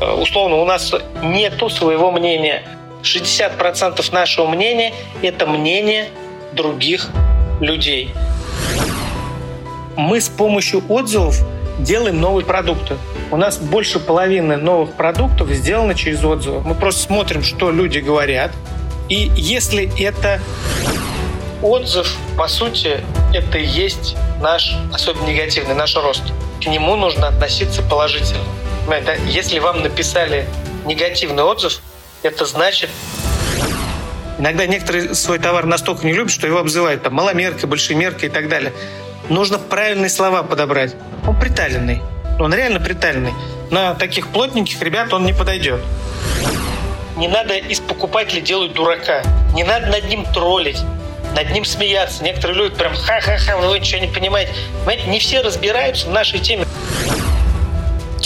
Э, условно, у нас нету своего мнения. 60% нашего мнения – это мнение других людей. Мы с помощью отзывов делаем новые продукты. У нас больше половины новых продуктов сделано через отзывы. Мы просто смотрим, что люди говорят. И если это отзыв, по сути, это и есть наш, особенно негативный, наш рост. К нему нужно относиться положительно. Если вам написали негативный отзыв, это значит, Иногда некоторые свой товар настолько не любят, что его обзывают там маломеркой, большемеркой и так далее. Нужно правильные слова подобрать. Он приталенный. Он реально приталенный. На таких плотненьких ребят он не подойдет. Не надо из покупателя делать дурака. Не надо над ним троллить над ним смеяться. Некоторые люди прям ха-ха-ха, вы ничего не понимаете. Понимаете, не все разбираются в нашей теме.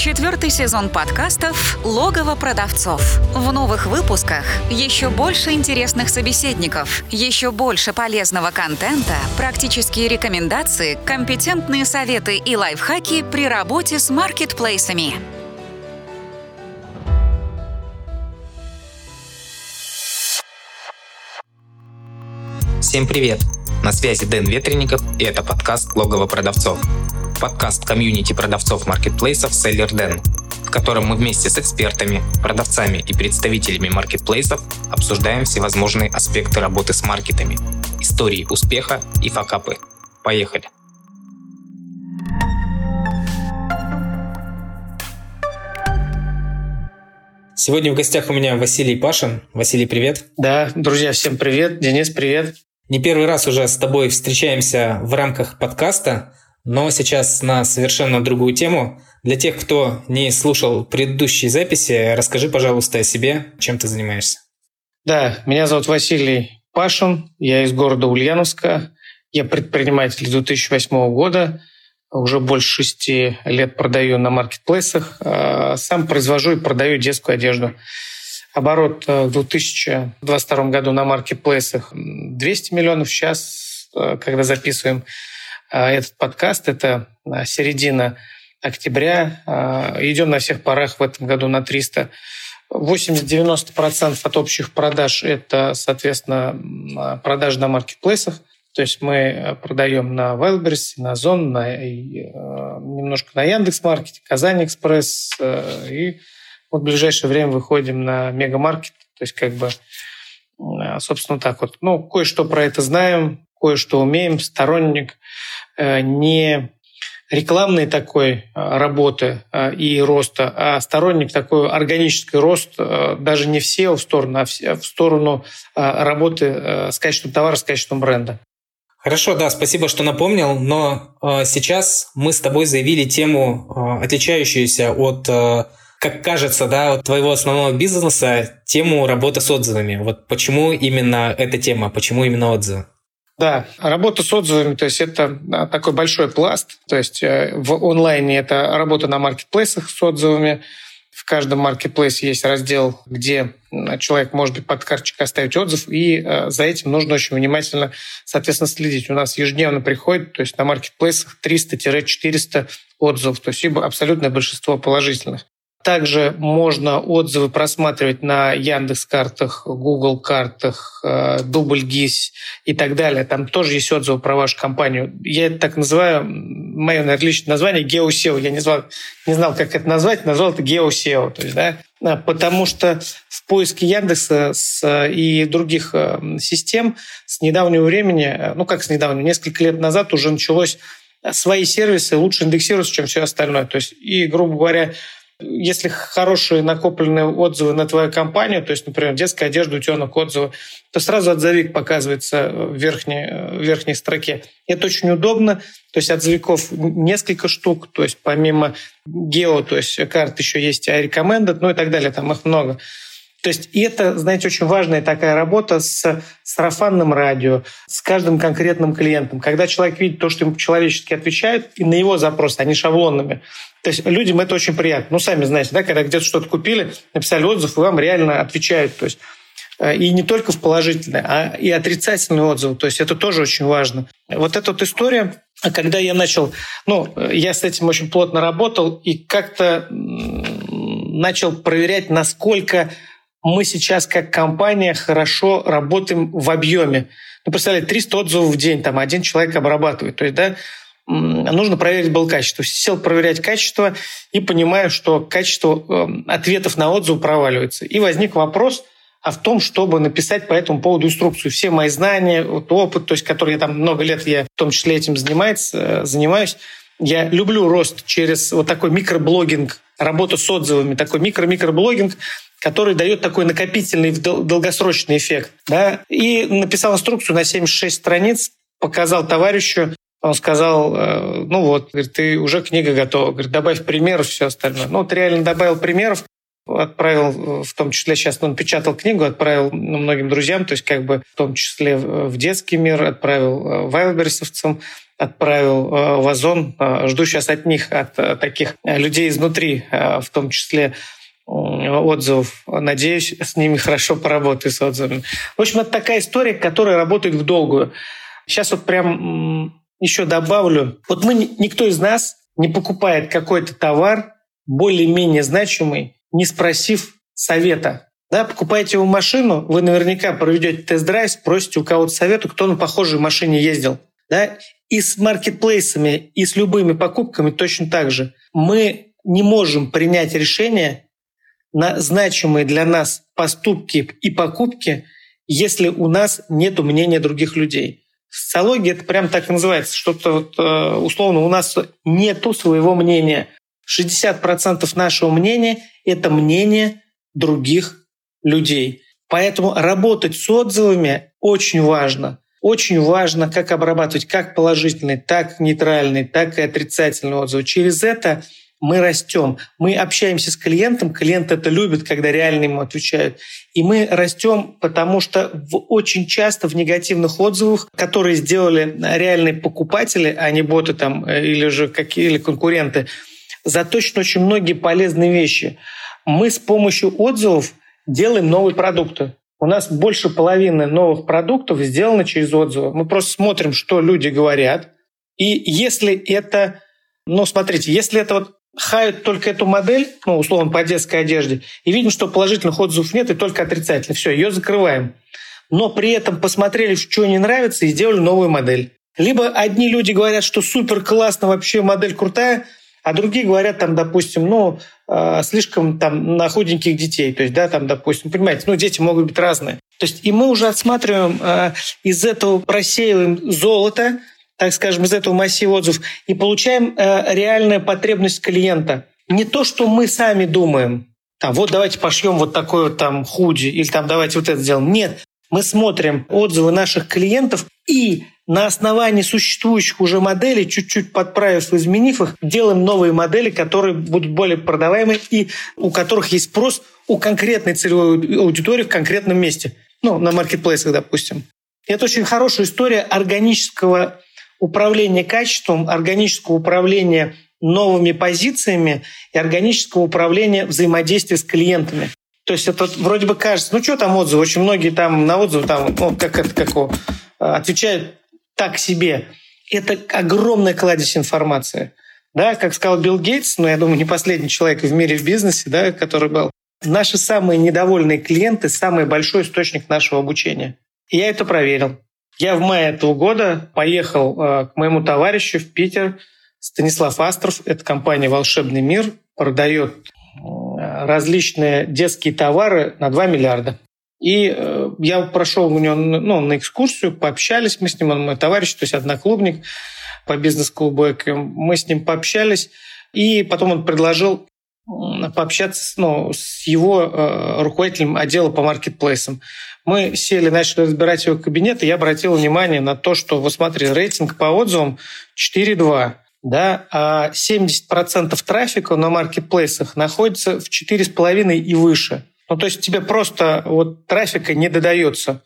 Четвертый сезон подкастов «Логово продавцов». В новых выпусках еще больше интересных собеседников, еще больше полезного контента, практические рекомендации, компетентные советы и лайфхаки при работе с маркетплейсами. Всем привет! На связи Дэн Ветренников и это подкаст «Логово продавцов». Подкаст комьюнити продавцов маркетплейсов Seller Den, в котором мы вместе с экспертами, продавцами и представителями маркетплейсов обсуждаем всевозможные аспекты работы с маркетами, истории успеха и факапы. Поехали! Сегодня в гостях у меня Василий Пашин. Василий, привет. Да, друзья, всем привет. Денис, привет. Не первый раз уже с тобой встречаемся в рамках подкаста, но сейчас на совершенно другую тему. Для тех, кто не слушал предыдущие записи, расскажи, пожалуйста, о себе, чем ты занимаешься. Да, меня зовут Василий Пашин, я из города Ульяновска, я предприниматель 2008 года, уже больше шести лет продаю на маркетплейсах, а сам произвожу и продаю детскую одежду. Оборот э, в 2022 году на маркетплейсах 200 миллионов. Сейчас, э, когда записываем этот подкаст, это середина октября. Идем на всех парах в этом году на 300. 80-90% от общих продаж – это, соответственно, продажи на маркетплейсах. То есть мы продаем на Wildberries, на Озон, на, немножко на Яндекс.Маркете, Казань Экспресс и вот в ближайшее время выходим на мегамаркет, то есть как бы, собственно, так вот. Ну, кое-что про это знаем, кое-что умеем, сторонник не рекламной такой э, работы и роста, а сторонник такой органический рост даже не в SEO в сторону, а в сторону работы с качеством товара, с качеством бренда. Хорошо, да, спасибо, что напомнил, но сейчас мы с тобой заявили тему, отличающуюся от как кажется, да, от твоего основного бизнеса тему работы с отзывами. Вот почему именно эта тема, почему именно отзывы? Да, работа с отзывами, то есть это такой большой пласт. То есть э, в онлайне это работа на маркетплейсах с отзывами. В каждом маркетплейсе есть раздел, где человек может быть под карточкой оставить отзыв, и э, за этим нужно очень внимательно, соответственно, следить. У нас ежедневно приходит, то есть на маркетплейсах 300-400 отзывов, то есть абсолютное большинство положительных. Также можно отзывы просматривать на Яндекс картах, Google картах, э, Дубльгиз и так далее. Там тоже есть отзывы про вашу компанию. Я это так называю, мое, наверное, личное название GeoSEO. Я не знал, не знал, как это назвать, назвал это GeoSEO. То есть, да, а, потому что в поиске Яндекса и других э, систем с недавнего времени, э, ну как с недавнего, несколько лет назад уже началось свои сервисы лучше индексируются, чем все остальное. То есть, и, грубо говоря, если хорошие накопленные отзывы на твою компанию, то есть, например, детская одежда, утенок, отзывы, то сразу отзывик показывается в верхней, в верхней строке. Это очень удобно. То есть отзывиков несколько штук. То есть помимо гео, то есть карт еще есть и recommended, ну и так далее. Там их много. То есть и это, знаете, очень важная такая работа с сарафанным радио, с каждым конкретным клиентом. Когда человек видит то, что ему человечески отвечают, и на его запросы, не шаблонными. То есть людям это очень приятно. Ну, сами знаете, да, когда где-то что-то купили, написали отзыв, и вам реально отвечают. То есть э, и не только в положительные, а и отрицательные отзывы. То есть это тоже очень важно. Вот эта вот история, когда я начал, ну, я с этим очень плотно работал, и как-то начал проверять, насколько мы сейчас как компания хорошо работаем в объеме. Ну, представляете, 300 отзывов в день, там один человек обрабатывает. То есть, да, нужно проверить было качество. Сел проверять качество и понимаю, что качество эм, ответов на отзыв проваливается. И возник вопрос, а в том, чтобы написать по этому поводу инструкцию. Все мои знания, вот опыт, то есть, который я там много лет, я в том числе этим занимаюсь, э, занимаюсь, я люблю рост через вот такой микроблогинг, работу с отзывами, такой микро-микроблогинг, который дает такой накопительный долгосрочный эффект. Да? И написал инструкцию на 76 страниц, показал товарищу, он сказал, э, ну вот, говорит, ты уже книга готова. Говорит, добавь примеров, все остальное. Ну, вот реально добавил примеров, отправил, в том числе сейчас он печатал книгу, отправил многим друзьям, то есть как бы в том числе в детский мир, отправил э, вайлберсовцам, отправил э, в Озон. Жду сейчас от них, от таких людей изнутри, в том числе отзывов. Надеюсь, с ними хорошо поработаю, с отзывами. В общем, это такая история, которая работает в долгую. Сейчас вот прям еще добавлю. Вот мы, никто из нас не покупает какой-то товар более-менее значимый, не спросив совета. Да, покупаете его машину, вы наверняка проведете тест-драйв, спросите у кого-то совета, кто на похожей машине ездил. Да? И с маркетплейсами, и с любыми покупками точно так же. Мы не можем принять решение на значимые для нас поступки и покупки, если у нас нет мнения других людей. В социологии это прям так и называется, что-то вот, э, условно у нас нету своего мнения. 60% нашего мнения – это мнение других людей. Поэтому работать с отзывами очень важно. Очень важно, как обрабатывать как положительные, так нейтральные, так и отрицательные отзывы. Через это мы растем, мы общаемся с клиентом, клиент это любит, когда реально ему отвечают. И мы растем, потому что в, очень часто в негативных отзывах, которые сделали реальные покупатели, а не боты там э, или же какие или конкуренты, заточены очень многие полезные вещи. Мы с помощью отзывов делаем новые продукты. У нас больше половины новых продуктов сделано через отзывы. Мы просто смотрим, что люди говорят. И если это ну, смотрите, если это вот хают только эту модель, ну, условно, по детской одежде, и видим, что положительных отзывов нет, и только отрицательных. Все, ее закрываем. Но при этом посмотрели, что не нравится, и сделали новую модель. Либо одни люди говорят, что супер классно, вообще модель крутая, а другие говорят, там, допустим, ну, э, слишком там на худеньких детей. То есть, да, там, допустим, понимаете, ну, дети могут быть разные. То есть, и мы уже отсматриваем э, из этого просеиваем золото, так скажем, из этого массива отзывов и получаем э, реальную потребность клиента. Не то, что мы сами думаем, там, вот давайте пошьем вот такой вот там худи, или там давайте вот это сделаем. Нет, мы смотрим отзывы наших клиентов и на основании существующих уже моделей, чуть-чуть подправив, изменив их, делаем новые модели, которые будут более продаваемы и у которых есть спрос у конкретной целевой аудитории в конкретном месте. Ну, на маркетплейсах, допустим. Это очень хорошая история органического управления качеством, органического управления новыми позициями и органического управления взаимодействия с клиентами. То есть это вроде бы кажется, ну что там отзывы, очень многие там на отзывы там, ну, как это, как его, отвечают так себе. Это огромная кладезь информации. Да, как сказал Билл Гейтс, но ну, я думаю, не последний человек в мире в бизнесе, да, который был. Наши самые недовольные клиенты – самый большой источник нашего обучения. Я это проверил. Я в мае этого года поехал э, к моему товарищу в Питер, Станислав Астров. Это компания «Волшебный мир», продает э, различные детские товары на 2 миллиарда. И э, я прошел у него ну, на экскурсию, пообщались мы с ним, он мой товарищ, то есть одноклубник по бизнес-клубу Мы с ним пообщались, и потом он предложил пообщаться ну, с его э, руководителем отдела по маркетплейсам. Мы сели, начали разбирать его кабинет, и я обратил внимание на то, что, вот смотри, рейтинг по отзывам 4.2, да, а 70% трафика на маркетплейсах находится в 4,5 и выше. Ну, то есть тебе просто вот трафика не додается.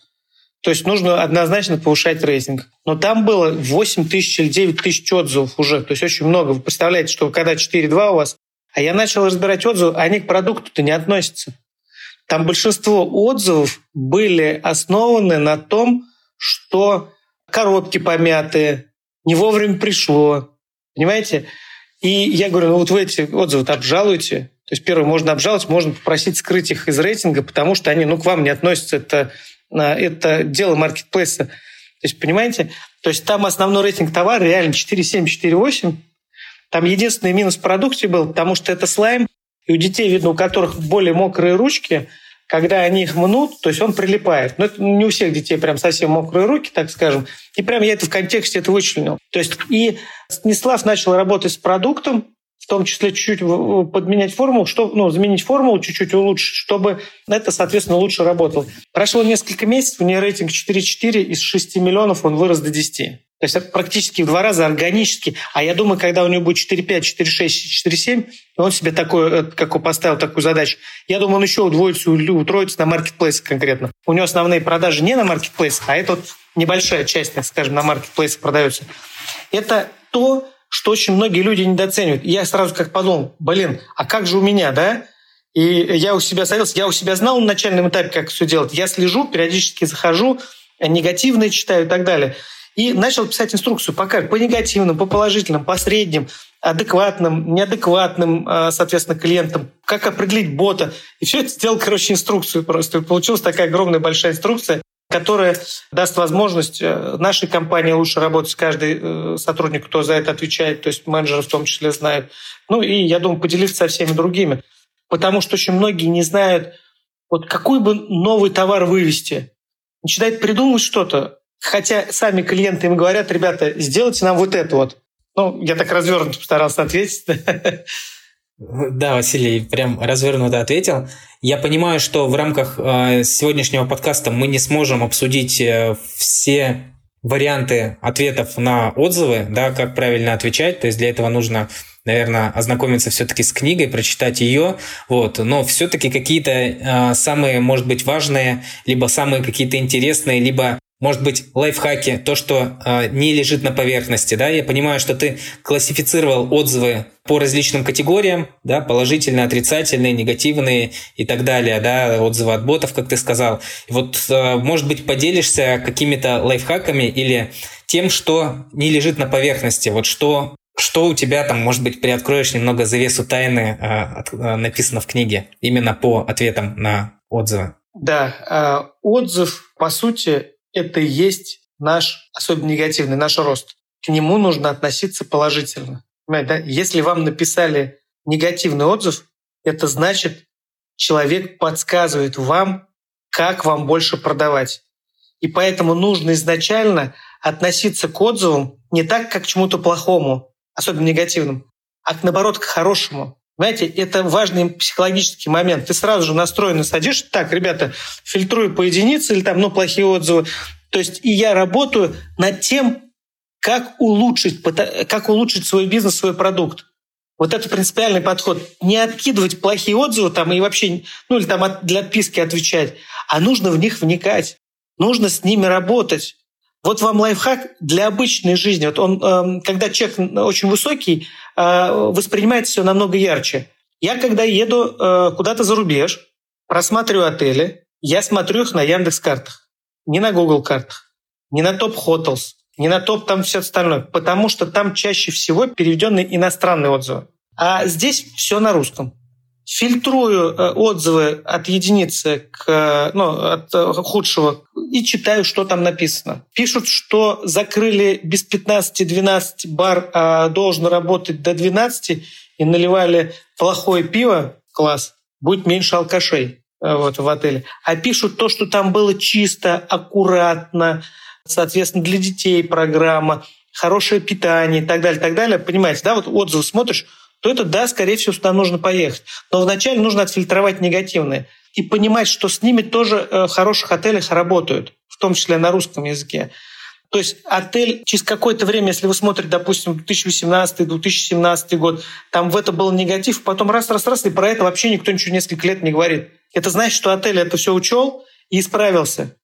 То есть нужно однозначно повышать рейтинг. Но там было 8 тысяч или 9 тысяч отзывов уже. То есть очень много. Вы представляете, что когда 4.2 у вас, а я начал разбирать отзывы, они к продукту-то не относятся. Там большинство отзывов были основаны на том, что коробки помятые, не вовремя пришло. Понимаете? И я говорю, ну вот вы эти отзывы обжалуйте. То есть, первое, можно обжаловать, можно попросить скрыть их из рейтинга, потому что они, ну, к вам не относятся. Это, это дело маркетплейса. То есть, понимаете? То есть, там основной рейтинг товара реально 4,7, 4,8. Там единственный минус в продукте был, потому что это слайм, и у детей, видно, у которых более мокрые ручки, когда они их мнут, то есть он прилипает. Но это не у всех детей прям совсем мокрые руки, так скажем. И прям я это в контексте это вычленил. То есть и Станислав начал работать с продуктом, в том числе чуть-чуть подменять формулу, что, ну, заменить формулу, чуть-чуть улучшить, чтобы это, соответственно, лучше работало. Прошло несколько месяцев, у нее рейтинг 4,4, из 6 миллионов он вырос до 10. То есть практически в два раза органически. А я думаю, когда у него будет 4,5, 4,6, 4,7, он себе такой, э, как поставил такую задачу, я думаю, он еще удвоится, утроится на маркетплейсе конкретно. У него основные продажи не на маркетплейсе, а это вот небольшая часть, так скажем, на маркетплейсе продается. Это то, что очень многие люди недооценивают. Я сразу как подумал, блин, а как же у меня, да? И я у себя садился, я у себя знал на начальном этапе, как все делать. Я слежу, периодически захожу, негативные читаю и так далее – и начал писать инструкцию по, по негативным, по положительным, по средним, адекватным, неадекватным, а, соответственно, клиентам, как определить бота. И все это сделал, короче, инструкцию просто. И получилась такая огромная большая инструкция, которая даст возможность э, нашей компании лучше работать каждый э, сотрудник, кто за это отвечает, то есть менеджеры в том числе знают. Ну и, я думаю, поделиться со всеми другими. Потому что очень многие не знают, вот какой бы новый товар вывести. Начинает придумывать что-то, Хотя сами клиенты им говорят, ребята, сделайте нам вот это вот. Ну, я так развернуто постарался ответить. Да, Василий прям развернуто ответил. Я понимаю, что в рамках э, сегодняшнего подкаста мы не сможем обсудить э, все варианты ответов на отзывы, да, как правильно отвечать. То есть для этого нужно наверное, ознакомиться все-таки с книгой, прочитать ее, вот, но все-таки какие-то э, самые, может быть, важные, либо самые какие-то интересные, либо может быть, лайфхаки, то, что э, не лежит на поверхности, да, я понимаю, что ты классифицировал отзывы по различным категориям, да, положительные, отрицательные, негативные и так далее, да, отзывы от ботов, как ты сказал. И вот, э, может быть, поделишься какими-то лайфхаками или тем, что не лежит на поверхности, вот что что у тебя там, может быть, приоткроешь немного завесу тайны, э, от, э, написано в книге, именно по ответам на отзывы? Да, э, отзыв, по сути, это и есть наш, особенно негативный, наш рост. К нему нужно относиться положительно. Понимаете, да? Если вам написали негативный отзыв, это значит, человек подсказывает вам, как вам больше продавать. И поэтому нужно изначально относиться к отзывам не так, как к чему-то плохому, особенно негативному, а наоборот к хорошему. Знаете, это важный психологический момент. Ты сразу же настроенно садишь, так, ребята, фильтрую по единице или там, ну, плохие отзывы. То есть и я работаю над тем, как улучшить, как улучшить свой бизнес, свой продукт. Вот это принципиальный подход. Не откидывать плохие отзывы там и вообще, ну или там для отписки отвечать, а нужно в них вникать. Нужно с ними работать. Вот вам лайфхак для обычной жизни. Вот он, эм, когда человек очень высокий, э, воспринимает все намного ярче. Я когда еду э, куда-то за рубеж, просматриваю отели, я смотрю их на Яндекс картах, не на Google картах, не на Топ Hotels, не на топ там все остальное, потому что там чаще всего переведенные иностранные отзывы. А здесь все на русском фильтрую э, отзывы от единицы к ну, от э, худшего и читаю, что там написано. Пишут, что закрыли без 15-12 бар, а должен работать до 12 и наливали плохое пиво, класс, будет меньше алкашей э, вот, в отеле. А пишут то, что там было чисто, аккуратно, соответственно, для детей программа, хорошее питание и так далее, так далее. Понимаете, да, вот отзывы смотришь, то это, да, скорее всего, туда нужно поехать. Но вначале нужно отфильтровать негативные и понимать, что с ними тоже э, в хороших отелях работают, в том числе на русском языке. То есть отель через какое-то время, если вы смотрите, допустим, 2018-2017 год, там в это был негатив, потом раз-раз-раз, и про это вообще никто ничего несколько лет не говорит. Это значит, что отель это все учел и исправился.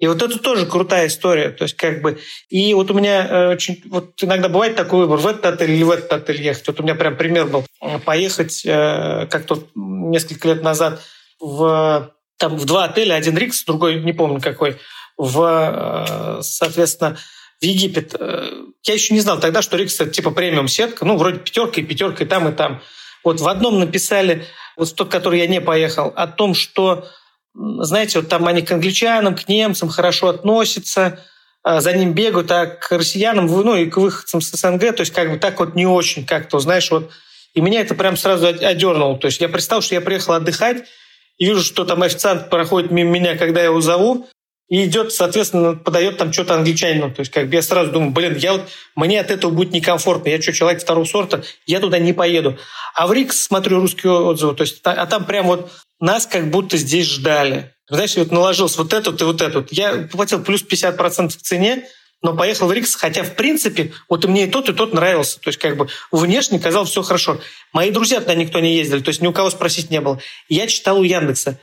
И вот это тоже крутая история. То есть как бы... И вот у меня э, очень... Вот иногда бывает такой выбор, в этот отель или в этот отель ехать. Вот у меня прям пример был. Поехать э, как-то несколько лет назад в, там, в два отеля. Один Рикс, другой не помню какой. В, э, соответственно, в Египет. Э, я еще не знал тогда, что Рикс это типа премиум сетка, ну, вроде пятерка и пятерка и там, и там. Вот в одном написали, вот тот, который я не поехал, о том, что, знаете, вот там они к англичанам, к немцам хорошо относятся, а за ним бегают, а к россиянам, ну и к выходцам с СНГ, то есть как бы так вот не очень как-то, знаешь, вот. И меня это прям сразу одернуло. То есть я представил, что я приехал отдыхать, и вижу, что там официант проходит мимо меня, когда я его зову, и идет, соответственно, подает там что-то англичанину. То есть как бы я сразу думаю, блин, я вот, мне от этого будет некомфортно. Я что, человек второго сорта, я туда не поеду. А в Рикс смотрю русские отзывы, то есть, а там прям вот нас как будто здесь ждали. Знаешь, вот наложился вот этот и вот этот. Я платил плюс 50% в цене, но поехал в Рикс, хотя, в принципе, вот и мне и тот, и тот нравился. То есть, как бы, внешне казалось все хорошо. Мои друзья туда никто не ездили, то есть ни у кого спросить не было. Я читал у Яндекса.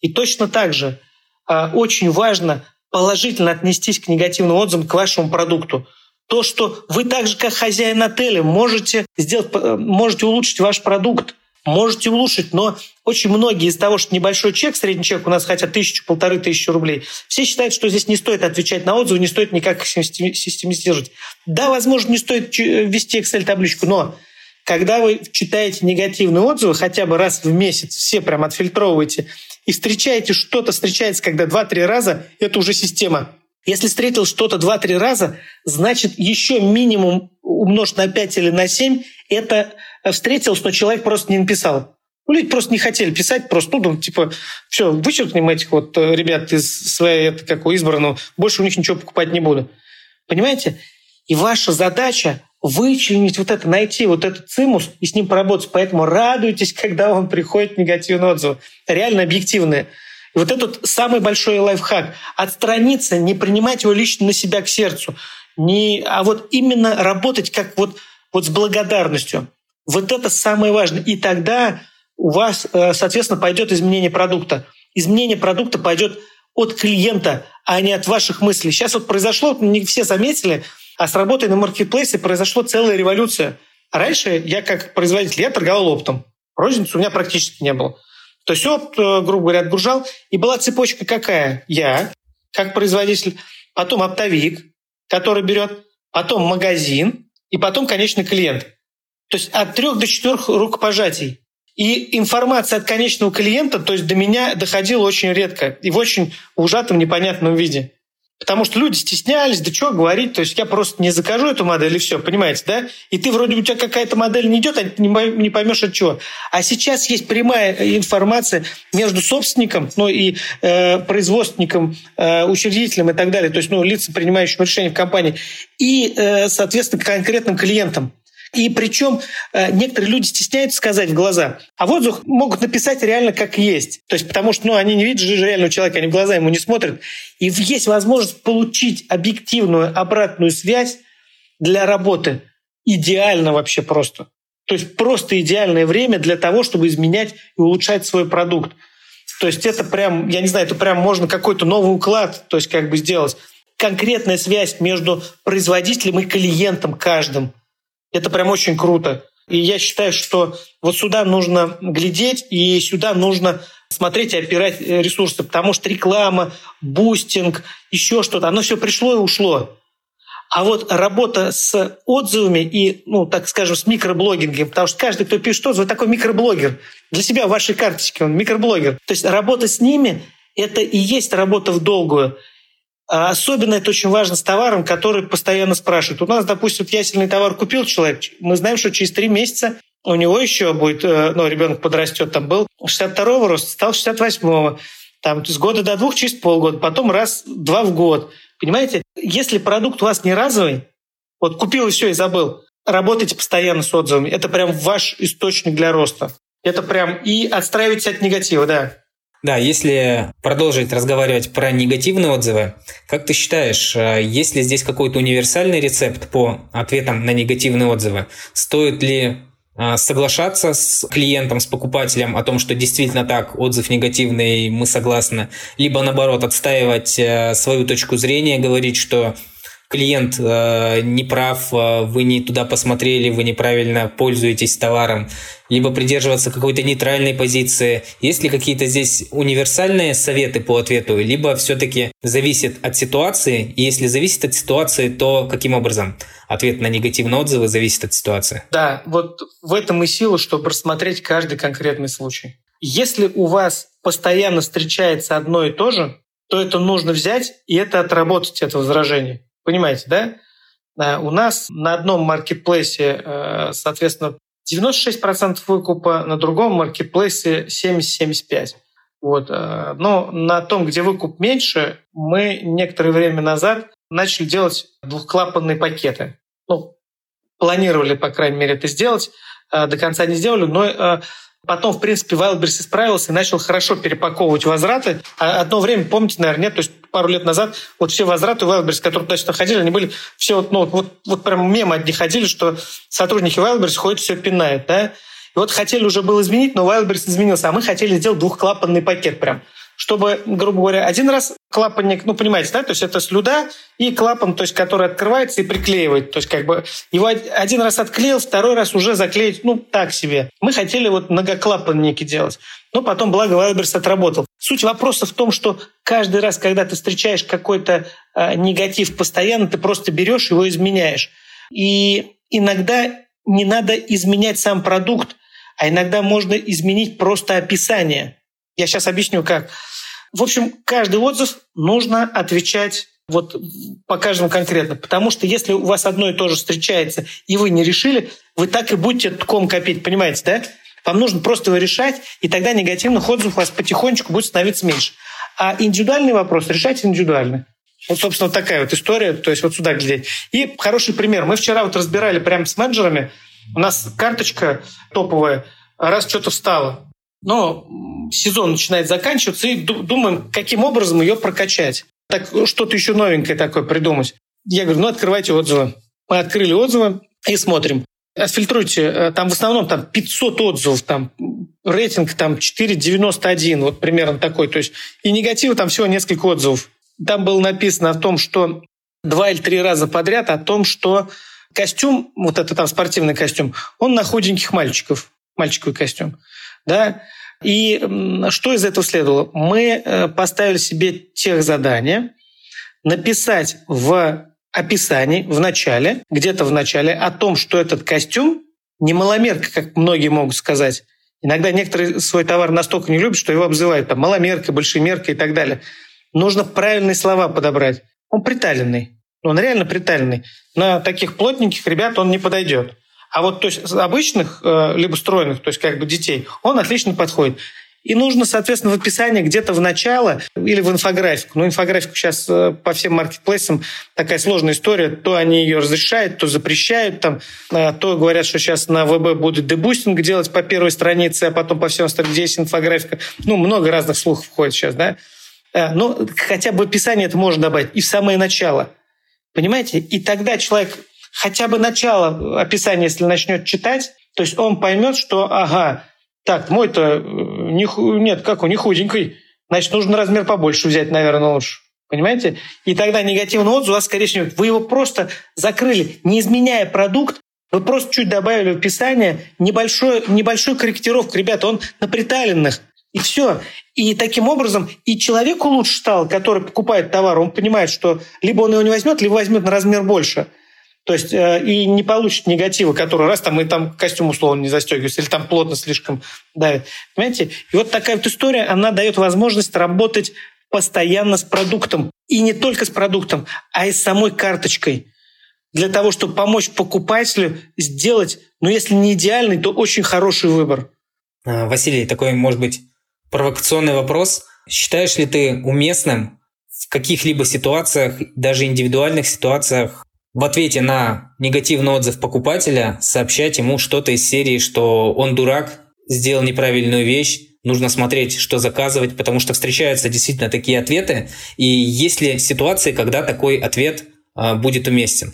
И точно так же очень важно положительно отнестись к негативным отзывам к вашему продукту. То, что вы так же, как хозяин отеля, можете сделать, э, можете улучшить ваш продукт, можете улучшить, но очень многие из того, что небольшой чек, средний чек у нас хотят тысячу, полторы тысячи рублей, все считают, что здесь не стоит отвечать на отзывы, не стоит никак систематизировать. Да, возможно, не стоит ввести Excel-табличку, но когда вы читаете негативные отзывы, хотя бы раз в месяц, все прям отфильтровываете, и встречаете что-то, встречается, когда 2-3 раза, это уже система. Если встретил что-то 2-3 раза, значит, еще минимум умножить на 5 или на 7, это встретился, но человек просто не написал. Ну, люди просто не хотели писать, просто, ну, типа, все, вычеркнем этих вот э, ребят из своей, это, как у избранного, больше у них ничего покупать не буду. Понимаете? И ваша задача вычленить вот это, найти вот этот цимус и с ним поработать. Поэтому радуйтесь, когда вам приходит негативный отзыв. Реально объективные. И вот этот самый большой лайфхак. Отстраниться, не принимать его лично на себя к сердцу. Не, а вот именно работать как вот, вот с благодарностью. Вот это самое важное. И тогда у вас, э, соответственно, пойдет изменение продукта. Изменение продукта пойдет от клиента, а не от ваших мыслей. Сейчас вот произошло, не все заметили, а с работой на маркетплейсе произошла целая революция. Раньше я как производитель, я торговал оптом. Розницы у меня практически не было. То есть опт, э, грубо говоря, отгружал. И была цепочка какая? Я, как производитель, потом оптовик, который берет, потом магазин, и потом конечный клиент. То есть от трех до четырех рукопожатий. И информация от конечного клиента, то есть до меня доходила очень редко и в очень ужатом, непонятном виде. Потому что люди стеснялись, да что говорить, то есть я просто не закажу эту модель и все, понимаете, да? И ты вроде у тебя какая-то модель не идет, а не поймешь от чего. А сейчас есть прямая информация между собственником, ну и э, производственником, э, учредителем и так далее, то есть ну, лица, принимающим решения в компании, и, э, соответственно, конкретным клиентом. И причем э, некоторые люди стесняются сказать в глаза, а воздух могут написать реально как есть. То есть потому что ну, они не видят же реального человека, они в глаза ему не смотрят. И есть возможность получить объективную обратную связь для работы. Идеально вообще просто. То есть просто идеальное время для того, чтобы изменять и улучшать свой продукт. То есть это прям, я не знаю, это прям можно какой-то новый уклад, то есть как бы сделать. Конкретная связь между производителем и клиентом каждым – это прям очень круто. И я считаю, что вот сюда нужно глядеть, и сюда нужно смотреть и опирать э, ресурсы, потому что реклама, бустинг, еще что-то, оно все пришло и ушло. А вот работа с отзывами и, ну, так скажем, с микроблогингом, потому что каждый, кто пишет отзывы, такой микроблогер. Для себя в вашей карточке он микроблогер. То есть работа с ними – это и есть работа в долгую. А особенно это очень важно с товаром, который постоянно спрашивают. У нас, допустим, ясельный товар купил человек, мы знаем, что через три месяца у него еще будет, э, ну, ребенок подрастет, там был 62-го роста, стал 68-го, там с года до двух через полгода, потом раз, два в год. Понимаете, если продукт у вас не разовый, вот купил и все, и забыл, работайте постоянно с отзывами. Это прям ваш источник для роста. Это прям и отстраивайтесь от негатива, да. Да, если продолжить разговаривать про негативные отзывы, как ты считаешь, э, есть ли здесь какой-то универсальный рецепт по ответам на негативные отзывы? Стоит ли э, соглашаться с клиентом, с покупателем о том, что действительно так, отзыв негативный, мы согласны, либо наоборот отстаивать э, свою точку зрения, говорить, что клиент э, не прав, э, вы не туда посмотрели, вы неправильно пользуетесь товаром, либо придерживаться какой-то нейтральной позиции. Есть ли какие-то здесь универсальные советы по ответу, либо все-таки зависит от ситуации? И если зависит от ситуации, то каким образом? Ответ на негативные отзывы зависит от ситуации. Да, вот в этом и сила, чтобы рассмотреть каждый конкретный случай. Если у вас постоянно встречается одно и то же, то это нужно взять и это отработать, это возражение. Понимаете, да? Э, у нас на одном маркетплейсе, э, соответственно, 96% выкупа, на другом маркетплейсе 70-75%. Вот. Э, но на том, где выкуп меньше, мы некоторое время назад начали делать двухклапанные пакеты. Ну, планировали, по крайней мере, это сделать. До конца не сделали, но Потом, в принципе, Wildberries исправился и начал хорошо перепаковывать возвраты. А одно время, помните, наверное, нет, то есть пару лет назад вот все возвраты Wildberries, которые туда ходили, они были все вот, ну, вот, вот прям мемы одни ходили, что сотрудники Wildberries ходят, все пинают, да. И вот хотели уже было изменить, но Wildberries изменился, а мы хотели сделать двухклапанный пакет прям чтобы, грубо говоря, один раз клапанник, ну, понимаете, да, то есть это слюда и клапан, то есть который открывается и приклеивает. То есть как бы его один раз отклеил, второй раз уже заклеить, ну, так себе. Мы хотели вот многоклапанники делать. Но потом, благо, Вайлберс отработал. Суть вопроса в том, что каждый раз, когда ты встречаешь какой-то э, негатив постоянно, ты просто берешь его изменяешь. И иногда не надо изменять сам продукт, а иногда можно изменить просто описание. Я сейчас объясню, как. В общем, каждый отзыв нужно отвечать вот по каждому конкретно. Потому что если у вас одно и то же встречается, и вы не решили, вы так и будете тком копить, понимаете, да? Вам нужно просто его решать, и тогда негативных отзывов у вас потихонечку будет становиться меньше. А индивидуальный вопрос решайте индивидуально. Вот, собственно, такая вот история, то есть вот сюда глядеть. И хороший пример. Мы вчера вот разбирали прямо с менеджерами, у нас карточка топовая, раз что-то встало, но сезон начинает заканчиваться, и думаем, каким образом ее прокачать. Так что-то еще новенькое такое придумать. Я говорю, ну, открывайте отзывы. Мы открыли отзывы и смотрим. Отфильтруйте, э, там в основном там 500 отзывов, там рейтинг там 4,91, вот примерно такой. То есть и негатива там всего несколько отзывов. Там было написано о том, что два или три раза подряд о том, что костюм, вот это там спортивный костюм, он на худеньких мальчиков, мальчиковый костюм. Да? И что из этого следовало? Мы э, поставили себе тех задания написать в описании, в начале, где-то в начале, о том, что этот костюм не маломерка, как многие могут сказать. Иногда некоторые свой товар настолько не любят, что его обзывают там маломерка, большемерка и так далее. Нужно правильные слова подобрать. Он приталенный. Он реально приталенный. На таких плотненьких ребят он не подойдет. А вот то есть обычных, э, либо стройных, то есть как бы детей, он отлично подходит. И нужно, соответственно, в описании где-то в начало или в инфографику. Ну, инфографику сейчас э, по всем маркетплейсам такая сложная история. То они ее разрешают, то запрещают. Там, э, то говорят, что сейчас на ВБ будет дебустинг делать по первой странице, а потом по всем остальным, где есть инфографика. Ну, много разных слухов входит сейчас, да. Ну, хотя бы описание это можно добавить. И в самое начало. Понимаете? И тогда человек хотя бы начало описания, если начнет читать, то есть он поймет, что, ага, так, мой-то э, не, нет, как он, не худенький, значит, нужно размер побольше взять, наверное, лучше. Понимаете? И тогда негативный отзыв у вас, скорее всего, вы его просто закрыли, не изменяя продукт, вы просто чуть добавили в описание небольшой, небольшую корректировку. Ребята, он на приталенных. И все. И таким образом и человеку лучше стало, который покупает товар, он понимает, что либо он его не возьмет, либо возьмет на размер больше. То есть э, и не получит негатива, который раз там и там костюм условно не застегивается, или там плотно слишком давит. Понимаете? И вот такая вот история, она дает возможность работать постоянно с продуктом. И не только с продуктом, а и с самой карточкой. Для того, чтобы помочь покупателю сделать, ну если не идеальный, то очень хороший выбор. А, Василий, такой, может быть, провокационный вопрос. Считаешь ли ты уместным в каких-либо ситуациях, даже индивидуальных ситуациях, в ответе на негативный отзыв покупателя сообщать ему что-то из серии, что он дурак, сделал неправильную вещь, нужно смотреть, что заказывать, потому что встречаются действительно такие ответы. И есть ли ситуации, когда такой ответ а, будет уместен?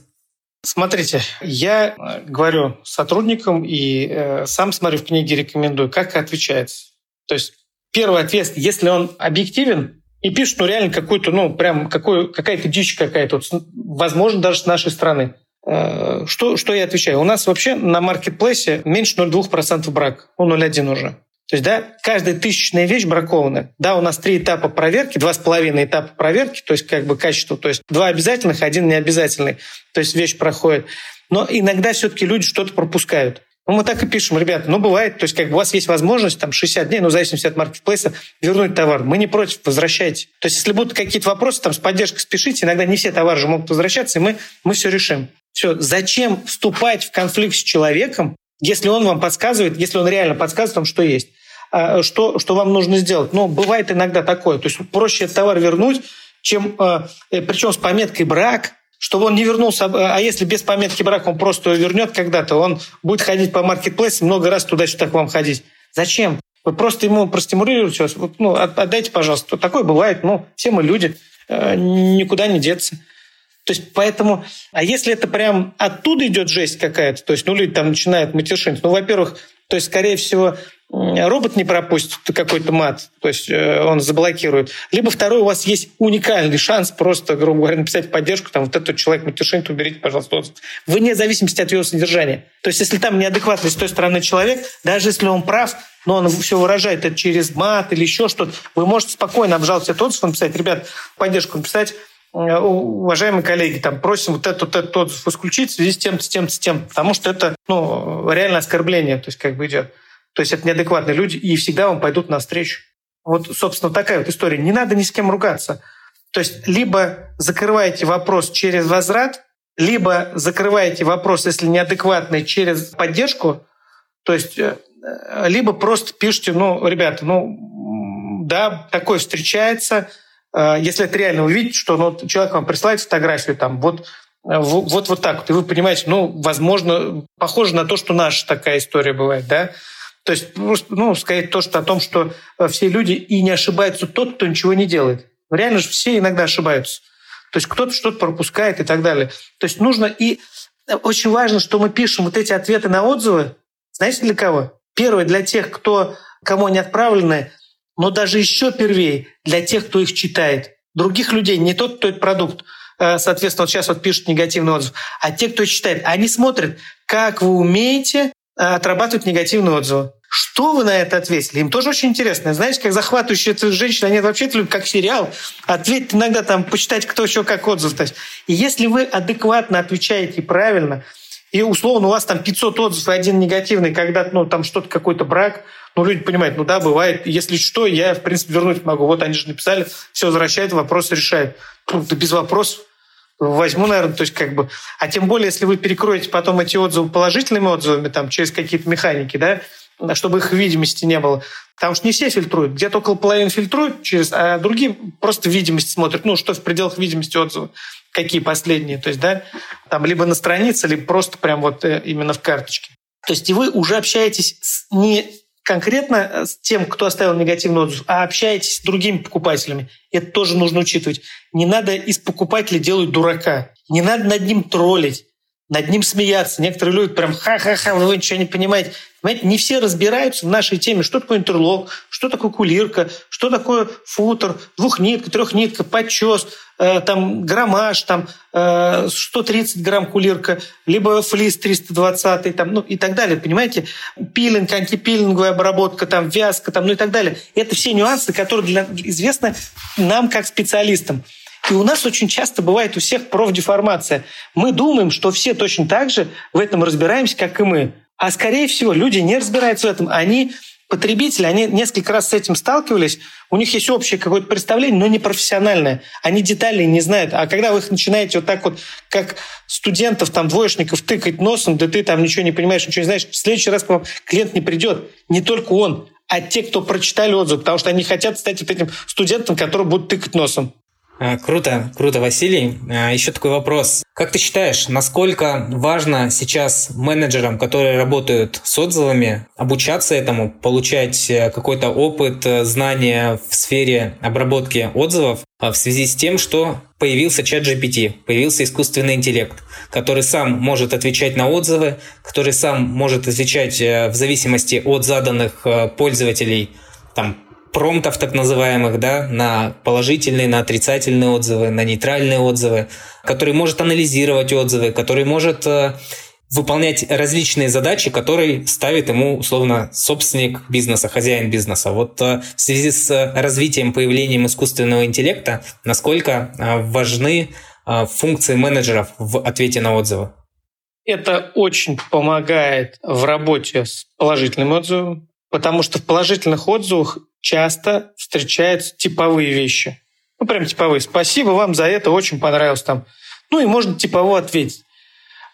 Смотрите, я э, говорю сотрудникам и э, сам смотрю в книге, рекомендую, как отвечается. То есть первый ответ, если он объективен, и пишут, ну, реально какую-то, ну, прям какую, какая-то дичь какая-то, вот, возможно, даже с нашей страны. Э, что, что я отвечаю? У нас вообще на маркетплейсе меньше 0,2% брак, ну, 0,1 уже. То есть, да, каждая тысячная вещь бракованная. Да, у нас три этапа проверки, два с половиной этапа проверки, то есть как бы качество, то есть два обязательных, один необязательный. То есть вещь проходит. Но иногда все-таки люди что-то пропускают. Ну, мы так и пишем, ребята, ну, бывает, то есть как бы у вас есть возможность там 60 дней, ну, в зависимости от маркетплейса, вернуть товар. Мы не против, возвращайте. То есть если будут какие-то вопросы, там, с поддержкой спешите, иногда не все товары же могут возвращаться, и мы, мы все решим. Все, зачем вступать в конфликт с человеком, если он вам подсказывает, если он реально подсказывает вам, что есть, а, что, что вам нужно сделать. Но бывает иногда такое. То есть проще этот товар вернуть, чем, а, э, причем с пометкой «брак», чтобы он не вернулся, а если без пометки брак он просто вернет когда-то, он будет ходить по маркетплейсу много раз туда-сюда к вам ходить. Зачем? Вы просто ему простимулируете вас. Ну, отдайте, пожалуйста. Такое бывает. Ну, все мы люди. Э, никуда не деться. То есть поэтому, а если это прям оттуда идет жесть какая-то, то есть, ну, люди там начинают матершинить, ну, во-первых, то есть, скорее всего, робот не пропустит какой-то мат, то есть э, он заблокирует. Либо второй, у вас есть уникальный шанс просто, грубо говоря, написать поддержку, там, вот этот человек матершинит, уберите, пожалуйста, отзыв. Вне зависимости от его содержания. То есть если там неадекватный с той стороны человек, даже если он прав, но он все выражает это через мат или еще что-то, вы можете спокойно обжаловать этот отзыв, написать, ребят, поддержку написать, уважаемые коллеги, там, просим вот этот, вот этот отзыв исключить в связи с тем, с тем, с тем, потому что это ну, реально оскорбление, то есть как бы идет. То есть это неадекватные люди, и всегда вам пойдут навстречу. Вот, собственно, такая вот история. Не надо ни с кем ругаться. То есть либо закрываете вопрос через возврат, либо закрываете вопрос, если неадекватный, через поддержку, то есть э, либо просто пишите, ну, ребята, ну, да, такое встречается – Э, если это реально вы видите, что ну, человек вам присылает фотографию, там, вот, э, вот, вот так вот, и вы понимаете, ну, возможно, похоже на то, что наша такая история бывает, да, то есть, ну, сказать то, что о том, что э, все люди и не ошибаются тот, кто ничего не делает. Реально же все иногда ошибаются. То есть кто-то что-то пропускает и так далее. То есть нужно и очень важно, что мы пишем вот эти ответы на отзывы. Знаете для кого? Первое, для тех, кто, кому они отправлены, но даже еще первее для тех, кто их читает. Других людей, не тот, кто этот продукт, э, соответственно, вот сейчас вот пишут негативный отзыв, а те, кто читает, они смотрят, как вы умеете э, отрабатывать негативные отзывы. Что вы на это ответили? Им тоже очень интересно. Знаете, как захватывающие это женщины, они вообще любят как сериал. Ответить иногда там, почитать, кто еще как отзыв. И если вы адекватно отвечаете правильно, и условно у вас там 500 отзывов и один негативный, когда ну, там что-то, какой-то брак, ну, люди понимают, ну да, бывает, если что, я, в принципе, вернуть могу. Вот они же написали, все возвращает, вопрос решает. Ну, да без вопросов возьму, наверное, то есть как бы... А тем более, если вы перекроете потом эти отзывы положительными отзывами, там, через какие-то механики, да, чтобы их видимости не было. Потому что не все фильтруют. Где-то около половины фильтруют, через, а другие просто видимость смотрят. Ну, что в пределах видимости отзывы какие последние, то есть, да, там либо на странице, либо просто прям вот э, именно в карточке. То есть и вы уже общаетесь с, не конкретно э, с тем, кто оставил негативный отзыв, а общаетесь с другими покупателями. Это тоже нужно учитывать. Не надо из покупателя делать дурака. Не надо над ним троллить над ним смеяться. Некоторые люди прям ха-ха-ха, вы ничего не понимаете. Понимаете, не все разбираются в нашей теме, что такое интерлок, что такое кулирка, что такое футер, двухнитка, трехнитка, подчес, там граммаж, там э, 130 грамм кулирка, либо флис 320, там, ну и так далее, понимаете? Пилинг, антипилинговая обработка, там, вязка, там, ну и так далее. Это все нюансы, которые для, известны нам как специалистам. И у нас очень часто бывает у всех профдеформация. Мы думаем, что все точно так же в этом разбираемся, как и мы. А скорее всего, люди не разбираются в этом. Они потребители, они несколько раз с этим сталкивались, у них есть общее какое-то представление, но не профессиональное. Они деталей не знают. А когда вы их начинаете вот так вот, как студентов, там, двоечников тыкать носом, да ты там ничего не понимаешь, ничего не знаешь, в следующий раз к вам клиент не придет. Не только он, а те, кто прочитали отзыв, потому что они хотят стать вот этим студентом, который будет тыкать носом. А, круто, круто, Василий. А, Еще такой вопрос. Как ты считаешь, насколько важно сейчас менеджерам, которые работают с отзывами, обучаться этому, получать э, какой-то опыт, э, знания в сфере обработки отзывов а, в связи с тем, что появился чат GPT, появился искусственный интеллект, который сам может отвечать на отзывы, который сам может отвечать э, в зависимости от заданных пользователей там, промптов так называемых, да, на положительные, на отрицательные отзывы, на нейтральные отзывы, который может анализировать отзывы, который может э, выполнять различные задачи, которые ставит ему, условно, собственник бизнеса, хозяин бизнеса. Вот э, в связи с развитием, появлением искусственного интеллекта, насколько э, важны функции менеджеров в ответе на отзывы? Это очень помогает в работе с положительным отзывом, потому что в положительных отзывах часто встречаются типовые вещи. Ну, прям типовые. Спасибо вам за это, очень понравилось там. Ну, и можно типово ответить.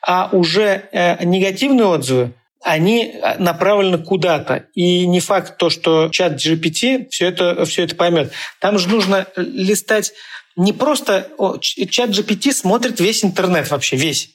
А уже э, негативные отзывы, они э, направлены куда-то. И не факт то, что чат GPT все это, все это поймет. Там же нужно листать не просто... Чат GPT смотрит весь интернет вообще, весь.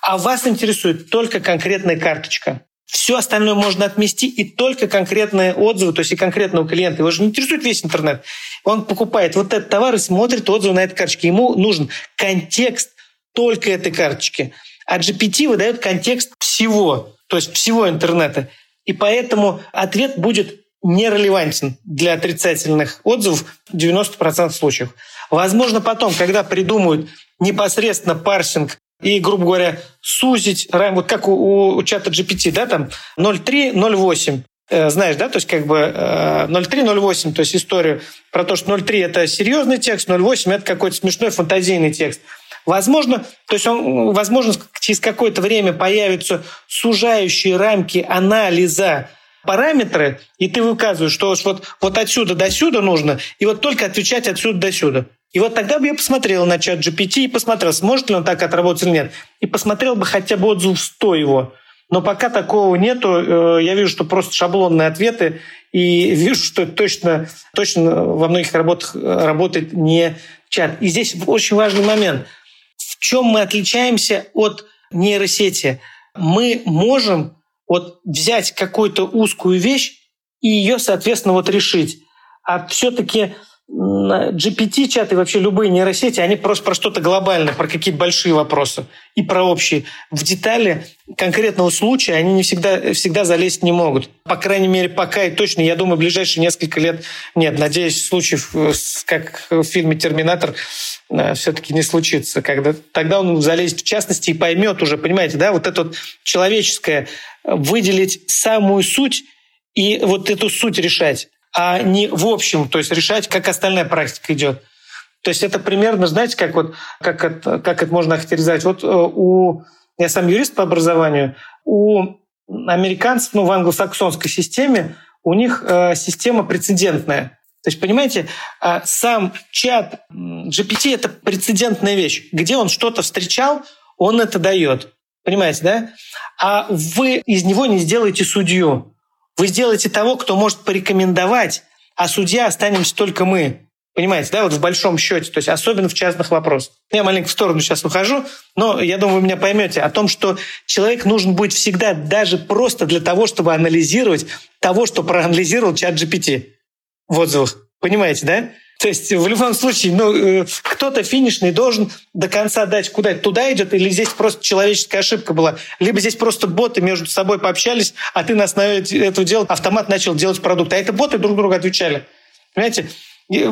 А вас интересует только конкретная карточка. Все остальное можно отмести и только конкретные отзывы, то есть и конкретного клиента. Его же не интересует весь интернет. Он покупает вот этот товар и смотрит отзывы на этой карточке. Ему нужен контекст только этой карточки. А GPT выдает контекст всего, то есть всего интернета. И поэтому ответ будет нерелевантен для отрицательных отзывов в 90% случаев. Возможно, потом, когда придумают непосредственно парсинг и, грубо говоря, сузить, вот как у, у чата GPT, да, там 0.3, 0.8, э, знаешь, да, то есть как бы 0.3, э, то есть историю про то, что 0.3 это серьезный текст, 0.8 это какой-то смешной фантазийный текст. Возможно, то есть он, возможно, через какое-то время появятся сужающие рамки анализа параметры, и ты выказываешь, что вот, вот отсюда до сюда нужно, и вот только отвечать отсюда до сюда. И вот тогда бы я посмотрел на чат GPT и посмотрел, сможет ли он так отработать или нет. И посмотрел бы хотя бы отзыв 100 его. Но пока такого нету, э, я вижу, что просто шаблонные ответы, и вижу, что точно, точно во многих работах э, работает не чат. И здесь очень важный момент. В чем мы отличаемся от нейросети? Мы можем вот взять какую-то узкую вещь и ее, соответственно, вот решить. А все-таки GPT-чаты, вообще любые нейросети, они просто про что-то глобальное, про какие-то большие вопросы и про общие. В детали конкретного случая они не всегда, всегда залезть не могут. По крайней мере, пока и точно, я думаю, в ближайшие несколько лет нет. Надеюсь, случаев, э, как в фильме «Терминатор», э, все-таки не случится. Когда, тогда он залезет в частности и поймет уже, понимаете, да, вот это вот человеческое, э, выделить самую суть и вот эту суть решать а не в общем, то есть решать, как остальная практика идет. То есть это примерно, знаете, как вот как это, как это можно характеризовать? Вот э, у я сам юрист по образованию, у американцев, ну, в англосаксонской системе у них э, система прецедентная. То есть, понимаете, э, сам чат GPT — это прецедентная вещь. Где он что-то встречал, он это дает. Понимаете, да? А вы из него не сделаете судью. Вы сделаете того, кто может порекомендовать, а судья останемся только мы. Понимаете, да, вот в большом счете, то есть особенно в частных вопросах. Я маленько в сторону сейчас ухожу, но я думаю, вы меня поймете о том, что человек нужен будет всегда даже просто для того, чтобы анализировать того, что проанализировал чат GPT в отзывах. Понимаете, да? То есть в любом случае, ну, э, кто-то финишный должен до конца дать, куда туда идет, или здесь просто человеческая ошибка была, либо здесь просто боты между собой пообщались, а ты на основе этого дела автомат начал делать продукт. А это боты друг другу отвечали. Понимаете?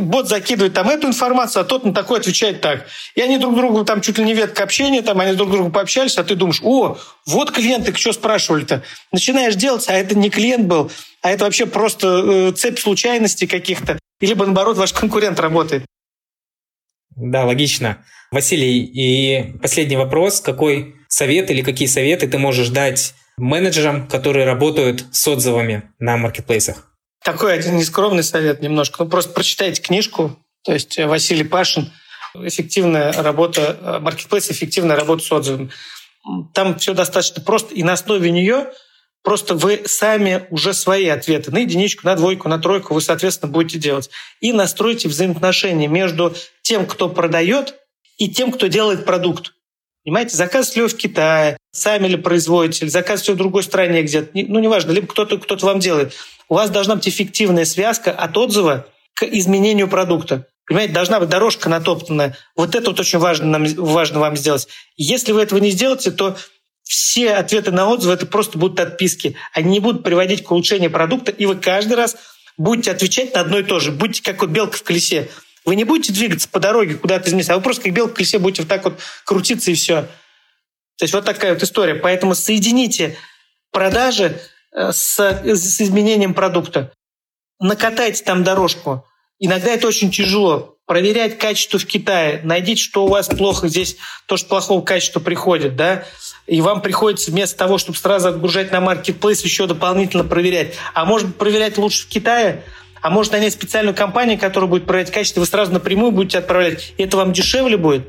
бот закидывает там эту информацию, а тот на такой отвечает так. И они друг другу там чуть ли не ветка общения, там они друг другу пообщались, а ты думаешь, о, вот клиенты, что спрашивали-то. Начинаешь делать, а это не клиент был, а это вообще просто э, цепь случайностей каких-то. Или, наоборот, ваш конкурент работает. Да, логично. Василий, и последний вопрос. Какой совет или какие советы ты можешь дать менеджерам, которые работают с отзывами на маркетплейсах? Такой один нескромный совет немножко. Ну, просто прочитайте книжку. То есть э, Василий Пашин «Эффективная работа, э, маркетплейс, эффективная работа с отзывами». Там все достаточно просто, и на основе нее Просто вы сами уже свои ответы на единичку, на двойку, на тройку вы, соответственно, будете делать. И настройте взаимоотношения между тем, кто продает, и тем, кто делает продукт. Понимаете, заказ ли вы в Китае, сами ли производите, или заказ в другой стране где-то, ну, неважно, либо кто-то кто вам делает. У вас должна быть эффективная связка от отзыва к изменению продукта. Понимаете, должна быть дорожка натоптанная. Вот это вот очень важно, нам, важно вам сделать. Если вы этого не сделаете, то все ответы на отзывы это просто будут отписки. Они не будут приводить к улучшению продукта, и вы каждый раз будете отвечать на одно и то же. Будьте как вот белка в колесе. Вы не будете двигаться по дороге куда-то из места, а вы просто как белка в колесе будете вот так вот крутиться и все. То есть вот такая вот история. Поэтому соедините продажи э, с, с изменением продукта. Накатайте там дорожку. Иногда это очень тяжело. Проверять качество в Китае. Найдите, что у вас плохо здесь, то, что плохого качества приходит, да, и вам приходится вместо того, чтобы сразу отгружать на маркетплейс, еще дополнительно проверять. А может проверять лучше в Китае, а может нанять специальную компанию, которая будет проверять качество, вы сразу напрямую будете отправлять, и это вам дешевле будет.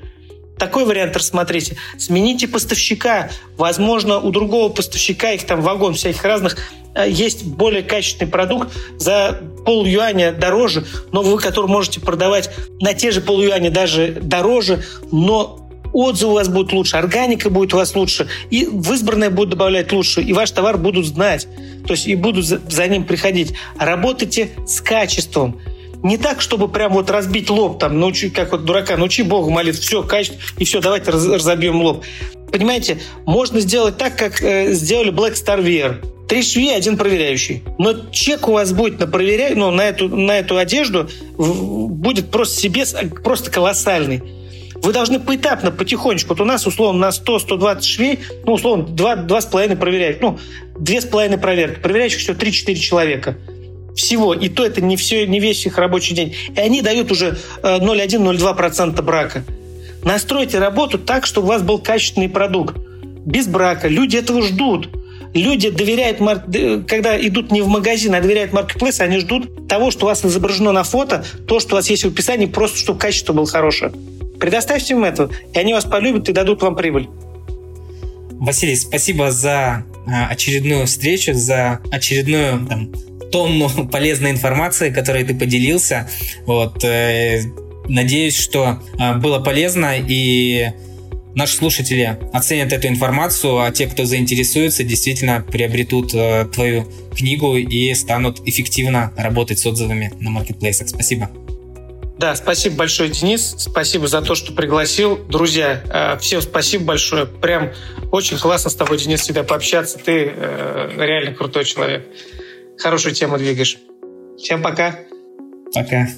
Такой вариант рассмотрите. Смените поставщика. Возможно, у другого поставщика, их там вагон всяких разных, э, есть более качественный продукт за пол юаня дороже, но вы который можете продавать на те же пол юаня даже дороже, но отзывы у вас будут лучше, органика будет у вас лучше, и в избранное будет добавлять лучше, и ваш товар будут знать, то есть и будут за, ним приходить. Работайте с качеством. Не так, чтобы прям вот разбить лоб, там, научи, как вот дурака, научи Богу молиться, все, качество, и все, давайте раз, разобьем лоб. Понимаете, можно сделать так, как э, сделали Black Star VR. Три швеи, один проверяющий. Но чек у вас будет на проверяй, ну, на эту, на эту одежду будет просто себе просто колоссальный вы должны поэтапно, потихонечку. Вот у нас, условно, на 100-120 швей, ну, условно, 2,5 проверяют. Ну, 2,5 проверки. Проверяющих всего 3-4 человека. Всего. И то это не, все, не весь их рабочий день. И они дают уже 0,1-0,2% э, брака. Настройте работу так, чтобы у вас был качественный продукт. Без брака. Люди этого ждут. Люди доверяют, когда идут не в магазин, а доверяют маркетплейсу, они ждут того, что у вас изображено на фото, то, что у вас есть в описании, просто чтобы качество было хорошее. Предоставьте им это, и они вас полюбят и дадут вам прибыль. Василий, спасибо за а, очередную встречу, за очередную там, тонну полезной информации, которой ты поделился. Вот, э, надеюсь, что э, было полезно и наши слушатели оценят эту информацию, а те, кто заинтересуется, действительно приобретут э, твою книгу и станут эффективно работать с отзывами на маркетплейсах. Спасибо. Да, спасибо большое, Денис. Спасибо за то, что пригласил. Друзья, э, всем спасибо большое. Прям очень классно с тобой, Денис, всегда пообщаться. Ты э, реально крутой человек. Хорошую тему двигаешь. Всем пока. Пока.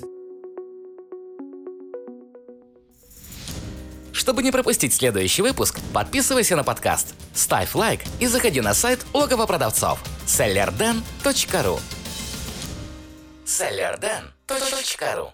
Чтобы не пропустить следующий выпуск, подписывайся на подкаст, ставь лайк и заходи на сайт логово продавцов sellerden.ru sellerden.ru